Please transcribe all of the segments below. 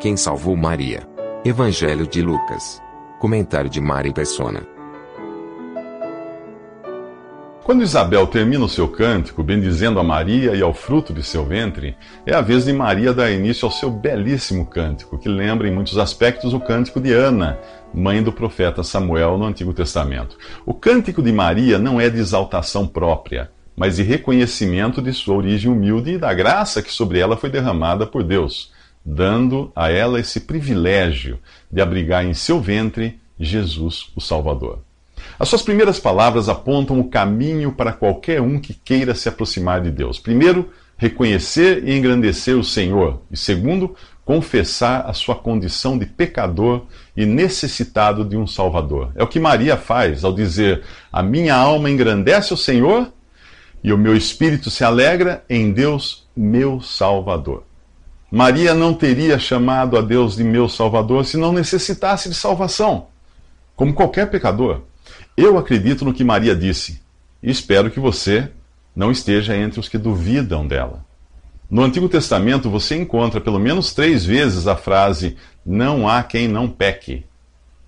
Quem salvou Maria? Evangelho de Lucas. Comentário de Mari Persona. Quando Isabel termina o seu cântico, bendizendo a Maria e ao fruto de seu ventre, é a vez de Maria dar início ao seu belíssimo cântico, que lembra em muitos aspectos o cântico de Ana, mãe do profeta Samuel no Antigo Testamento. O cântico de Maria não é de exaltação própria, mas de reconhecimento de sua origem humilde e da graça que sobre ela foi derramada por Deus, dando a ela esse privilégio de abrigar em seu ventre Jesus, o Salvador. As suas primeiras palavras apontam o caminho para qualquer um que queira se aproximar de Deus. Primeiro, reconhecer e engrandecer o Senhor. E segundo, confessar a sua condição de pecador e necessitado de um Salvador. É o que Maria faz ao dizer: A minha alma engrandece o Senhor e o meu espírito se alegra em Deus, meu Salvador. Maria não teria chamado a Deus de meu Salvador se não necessitasse de salvação, como qualquer pecador. Eu acredito no que Maria disse e espero que você não esteja entre os que duvidam dela. No Antigo Testamento você encontra pelo menos três vezes a frase: Não há quem não peque.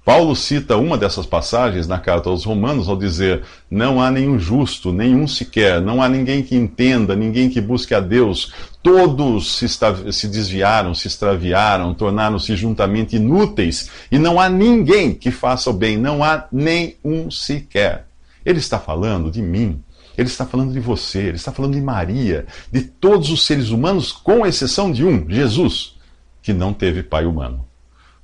Paulo cita uma dessas passagens na carta aos Romanos ao dizer: Não há nenhum justo, nenhum sequer, não há ninguém que entenda, ninguém que busque a Deus. Todos se, se desviaram, se extraviaram, tornaram-se juntamente inúteis, e não há ninguém que faça o bem, não há nenhum sequer. Ele está falando de mim, ele está falando de você, ele está falando de Maria, de todos os seres humanos, com exceção de um, Jesus, que não teve pai humano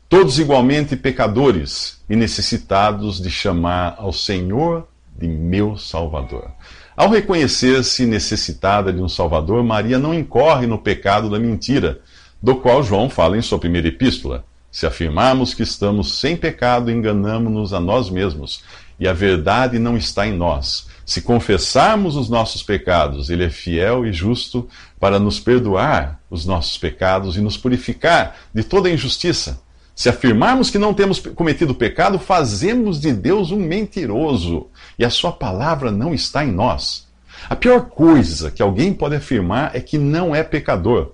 todos igualmente pecadores e necessitados de chamar ao Senhor de meu Salvador. Ao reconhecer-se necessitada de um Salvador, Maria não incorre no pecado da mentira, do qual João fala em sua primeira epístola. Se afirmarmos que estamos sem pecado, enganamos-nos a nós mesmos, e a verdade não está em nós. Se confessarmos os nossos pecados, Ele é fiel e justo para nos perdoar os nossos pecados e nos purificar de toda injustiça. Se afirmarmos que não temos cometido pecado, fazemos de Deus um mentiroso e a sua palavra não está em nós. A pior coisa que alguém pode afirmar é que não é pecador.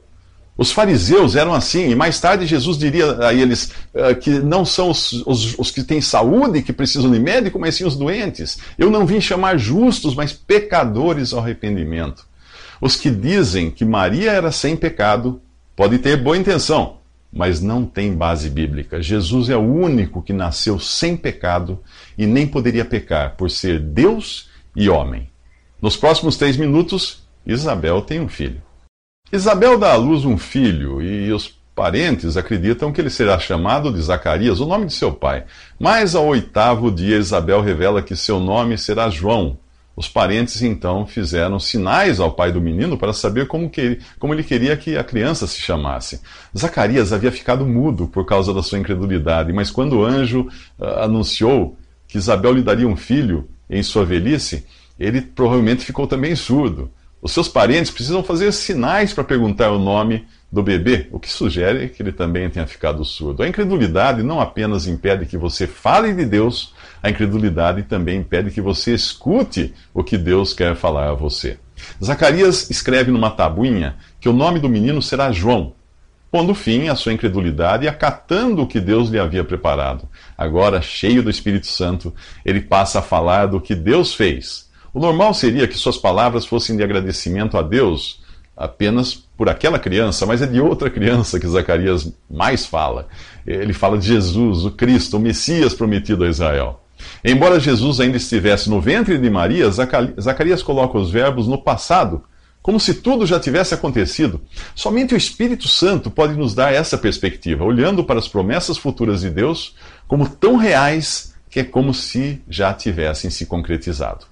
Os fariseus eram assim, e mais tarde Jesus diria a eles uh, que não são os, os, os, que têm saúde que precisam de médico, mas sim os doentes. Eu não vim chamar justos, mas pecadores ao arrependimento. Os que dizem que Maria era sem pecado podem ter boa intenção, mas não tem base bíblica. Jesus é o único que nasceu sem pecado e nem poderia pecar, por ser Deus e homem. Nos próximos três minutos, Isabel tem um filho. Isabel dá à luz um filho e os parentes acreditam que ele será chamado de Zacarias, o nome de seu pai. Mas ao oitavo dia, Isabel revela que seu nome será João, os parentes então fizeram sinais ao pai do menino para saber como, que, como ele queria que a criança se chamasse. Zacarias havia ficado mudo por causa da sua incredulidade, mas quando o anjo uh, anunciou que Isabel lhe daria um filho em sua velhice, ele provavelmente ficou também surdo. Os seus parentes precisam fazer sinais para perguntar o nome do bebê, o que sugere que ele também tenha ficado surdo. A incredulidade não apenas impede que você fale de Deus, a incredulidade também impede que você escute o que Deus quer falar a você. Zacarias escreve numa tabuinha que o nome do menino será João, pondo fim à sua incredulidade e acatando o que Deus lhe havia preparado. Agora, cheio do Espírito Santo, ele passa a falar do que Deus fez. O normal seria que suas palavras fossem de agradecimento a Deus apenas por aquela criança, mas é de outra criança que Zacarias mais fala. Ele fala de Jesus, o Cristo, o Messias prometido a Israel. Embora Jesus ainda estivesse no ventre de Maria, Zacarias coloca os verbos no passado, como se tudo já tivesse acontecido. Somente o Espírito Santo pode nos dar essa perspectiva, olhando para as promessas futuras de Deus como tão reais que é como se já tivessem se concretizado.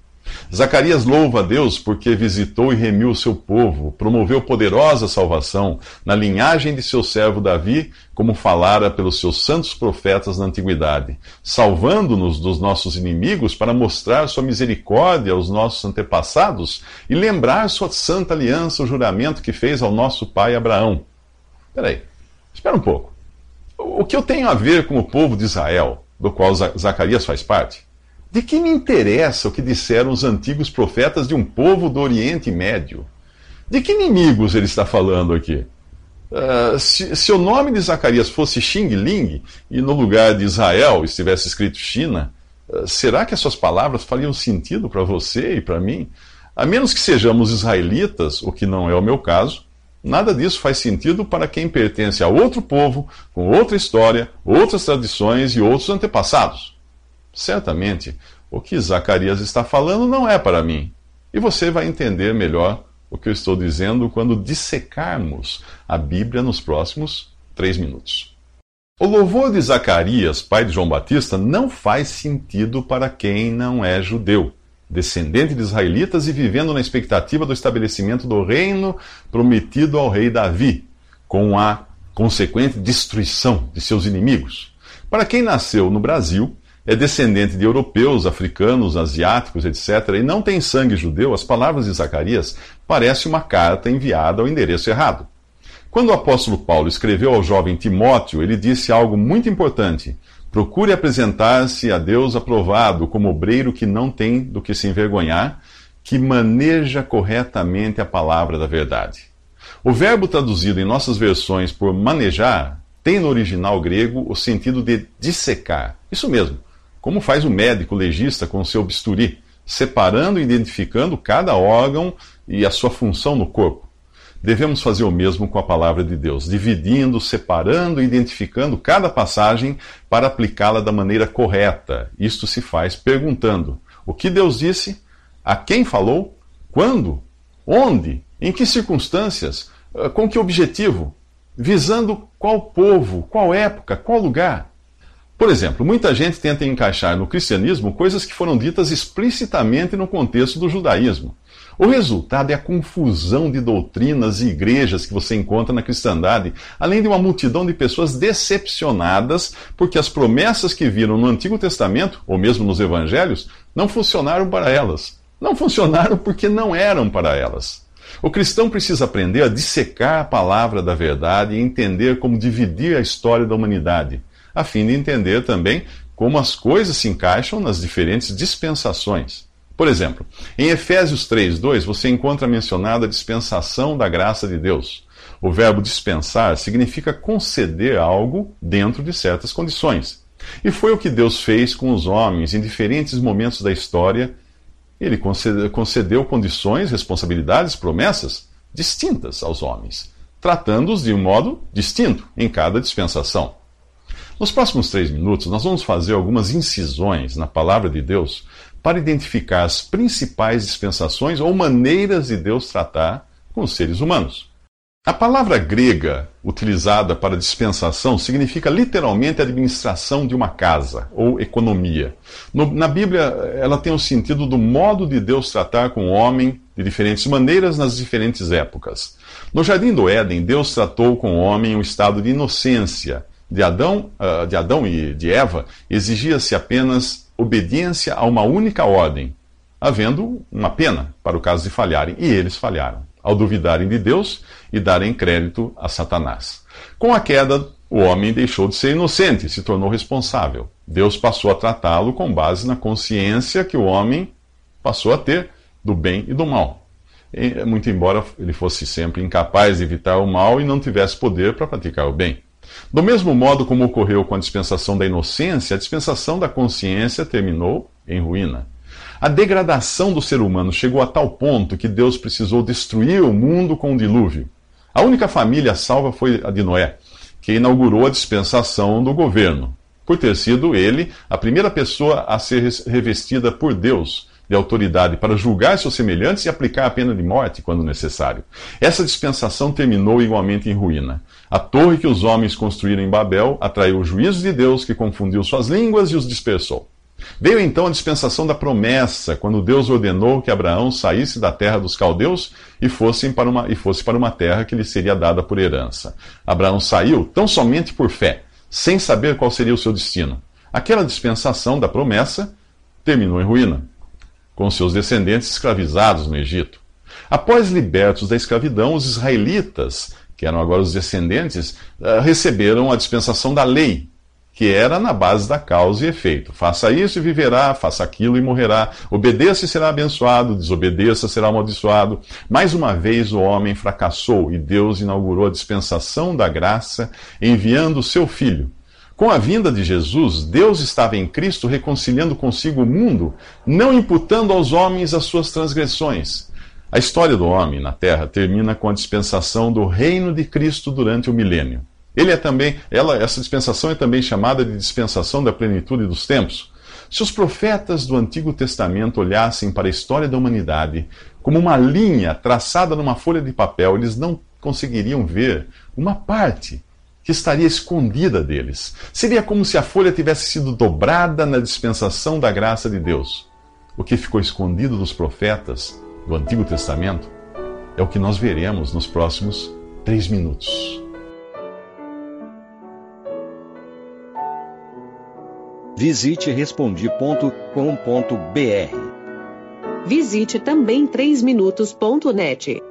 Zacarias louva a Deus porque visitou e remiu o seu povo, promoveu poderosa salvação na linhagem de seu servo Davi, como falara pelos seus santos profetas na antiguidade, salvando-nos dos nossos inimigos para mostrar sua misericórdia aos nossos antepassados e lembrar sua santa aliança, o juramento que fez ao nosso pai Abraão. Peraí, espera um pouco. O que eu tenho a ver com o povo de Israel, do qual Zacarias faz parte? De que me interessa o que disseram os antigos profetas de um povo do Oriente Médio? De que inimigos ele está falando aqui? Uh, se, se, o nome de Zacarias fosse Xing Ling e no lugar de Israel estivesse escrito China, uh, será que as suas palavras fariam sentido para você e para mim? A menos que sejamos israelitas, o que não é o meu caso, nada disso faz sentido para quem pertence a outro povo, com outra história, outras tradições e outros antepassados. Certamente, o que Zacarias está falando não é para mim. E você vai entender melhor o que eu estou dizendo quando dissecarmos a Bíblia nos próximos três minutos. O louvor de Zacarias, pai de João Batista, não faz sentido para quem não é judeu, descendente de israelitas e vivendo na expectativa do estabelecimento do reino prometido ao rei Davi, com a consequente destruição de seus inimigos. Para quem nasceu no Brasil, é descendente de europeus, africanos, asiáticos, etc., e não tem sangue judeu, as palavras de Zacarias parecem uma carta enviada ao endereço errado. Quando o apóstolo Paulo escreveu ao jovem Timóteo, ele disse algo muito importante. Procure apresentar-se a Deus aprovado, como obreiro que não tem do que se envergonhar, que maneja corretamente a palavra da verdade. O verbo traduzido em nossas versões por manejar tem no original grego o sentido de dissecar. Isso mesmo como faz o médico legista com seu bisturi, separando e identificando cada órgão e a sua função no corpo. Devemos fazer o mesmo com a palavra de Deus, dividindo, separando e identificando cada passagem para aplicá-la da maneira correta. Isto se faz perguntando: o que Deus disse? A quem falou? Quando? Onde? Em que circunstâncias? Ah, com que objetivo? Visando qual povo, qual época, qual lugar? Por exemplo, muita gente tenta encaixar no cristianismo coisas que foram ditas explicitamente no contexto do judaísmo. O resultado é a confusão de doutrinas e igrejas que você encontra na cristandade, além de uma multidão de pessoas decepcionadas porque as promessas que viram no Antigo Testamento, ou mesmo nos Evangelhos, não funcionaram para elas. Não funcionaram porque não eram para elas. O cristão precisa aprender a dissecar a palavra da verdade e entender como dividir a história da humanidade a fim de entender também como as coisas se encaixam nas diferentes dispensações. Por exemplo, em Efésios 3:2 você encontra mencionada a dispensação da graça de Deus. O verbo dispensar significa conceder algo dentro de certas condições. E foi o que Deus fez com os homens em diferentes momentos da história. Ele concedeu condições, responsabilidades, promessas distintas aos homens, tratando-os de um modo distinto em cada dispensação. Nos próximos três minutos, nós vamos fazer algumas incisões na palavra de Deus para identificar as principais dispensações ou maneiras de Deus tratar com os seres humanos. A palavra grega utilizada para dispensação significa literalmente administração de uma casa ou economia. No, na Bíblia, ela tem o sentido do modo de Deus tratar com o homem de diferentes maneiras nas diferentes épocas. No jardim do Éden, Deus tratou com o homem um estado de inocência de Adão, uh, de Adão e de Eva exigia-se apenas obediência a uma única ordem, havendo uma pena para o caso de falharem, e eles falharam, ao duvidarem de Deus e darem crédito a Satanás. Com a queda, o homem deixou de ser inocente e se tornou responsável. Deus passou a tratá-lo com base na consciência que o homem passou a ter do bem e do mal. Muito embora ele fosse sempre incapaz de evitar o mal e não tivesse poder para praticar o bem. Do mesmo modo como ocorreu com a dispensação da inocência, a dispensação da consciência terminou em ruína. A degradação do ser humano chegou a tal ponto que Deus precisou destruir o mundo com um dilúvio. A única família salva foi a de Noé, que inaugurou a dispensação do governo, por ter sido ele a primeira pessoa a ser revestida por Deus de autoridade para julgar seus semelhantes e aplicar a pena de morte quando necessário. Essa dispensação terminou igualmente em ruína. A torre que os homens construíram em Babel atraiu o juízo de Deus que confundiu suas línguas e os dispersou. Veio então a dispensação da promessa, quando Deus ordenou que Abraão saísse da terra dos caldeus e fosse para uma, e fosse para uma terra que lhe seria dada por herança. Abraão saiu tão somente por fé, sem saber qual seria o seu destino. Aquela dispensação da promessa terminou em ruína, com seus descendentes escravizados no Egito. Após libertos da escravidão, os israelitas, que eram agora os descendentes, eh, receberam a dispensação da lei, que era na base da causa e efeito. Faça isso e viverá, faça aquilo e morrerá. Obedeça e será abençoado, desobedeça será amaldiçoado. Mais uma vez o homem fracassou e Deus inaugurou a dispensação da graça, enviando o seu filho. Com a vinda de Jesus, Deus estava em Cristo reconciliando consigo o mundo, não imputando aos homens as suas transgressões. A história do homem na terra termina com a dispensação do reino de Cristo durante o milênio. Ele é também, ela, essa dispensação é também chamada de dispensação da plenitude dos tempos. Se os profetas do Antigo Testamento olhassem para a história da humanidade como uma linha traçada numa folha de papel, eles não conseguiriam ver uma parte que estaria escondida deles. Seria como se a folha tivesse sido dobrada na dispensação da graça de Deus. O que ficou escondido dos profetas do Antigo Testamento é o que nós veremos nos próximos três minutos. Visite respondi.com.br. Visite também 3minutos.net.